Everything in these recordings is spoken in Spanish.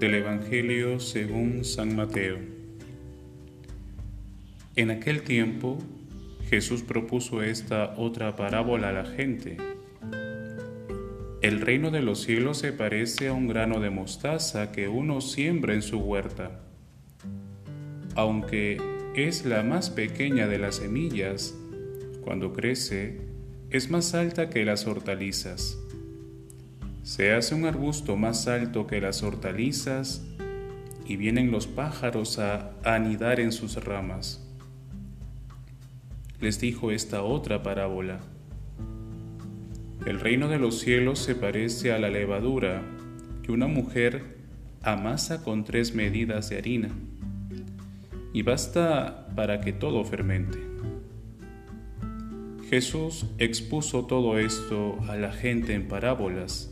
del Evangelio según San Mateo. En aquel tiempo Jesús propuso esta otra parábola a la gente. El reino de los cielos se parece a un grano de mostaza que uno siembra en su huerta. Aunque es la más pequeña de las semillas, cuando crece es más alta que las hortalizas se hace un arbusto más alto que las hortalizas y vienen los pájaros a anidar en sus ramas. Les dijo esta otra parábola. El reino de los cielos se parece a la levadura que una mujer amasa con tres medidas de harina y basta para que todo fermente. Jesús expuso todo esto a la gente en parábolas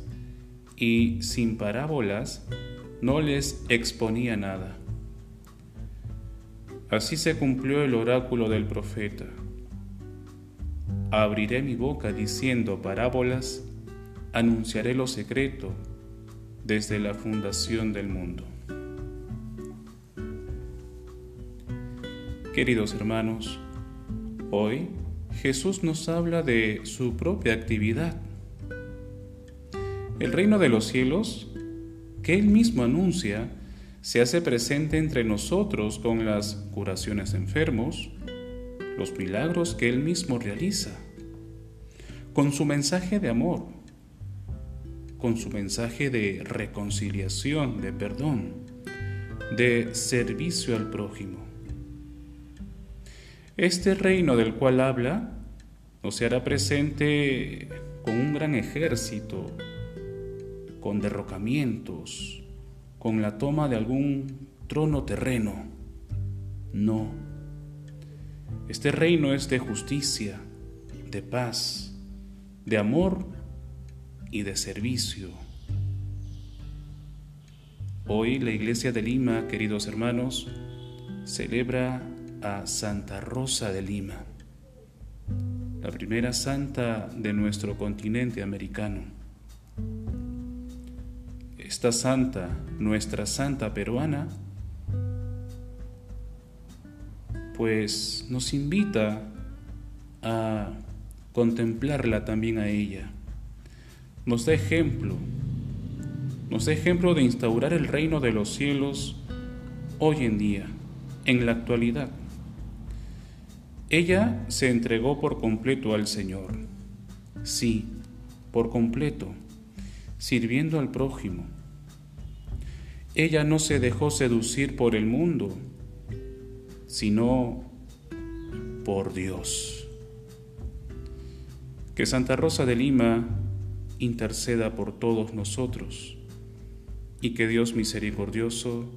y sin parábolas no les exponía nada. Así se cumplió el oráculo del profeta. Abriré mi boca diciendo parábolas, anunciaré lo secreto desde la fundación del mundo. Queridos hermanos, hoy Jesús nos habla de su propia actividad el reino de los cielos, que Él mismo anuncia, se hace presente entre nosotros con las curaciones de enfermos, los milagros que Él mismo realiza, con su mensaje de amor, con su mensaje de reconciliación, de perdón, de servicio al prójimo. Este reino del cual habla nos hará presente con un gran ejército con derrocamientos, con la toma de algún trono terreno. No. Este reino es de justicia, de paz, de amor y de servicio. Hoy la Iglesia de Lima, queridos hermanos, celebra a Santa Rosa de Lima, la primera santa de nuestro continente americano esta santa, nuestra santa peruana, pues nos invita a contemplarla también a ella. Nos da ejemplo, nos da ejemplo de instaurar el reino de los cielos hoy en día, en la actualidad. Ella se entregó por completo al Señor, sí, por completo, sirviendo al prójimo ella no se dejó seducir por el mundo, sino por Dios. Que Santa Rosa de Lima interceda por todos nosotros y que Dios misericordioso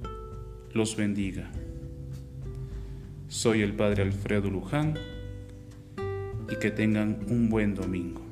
los bendiga. Soy el Padre Alfredo Luján y que tengan un buen domingo.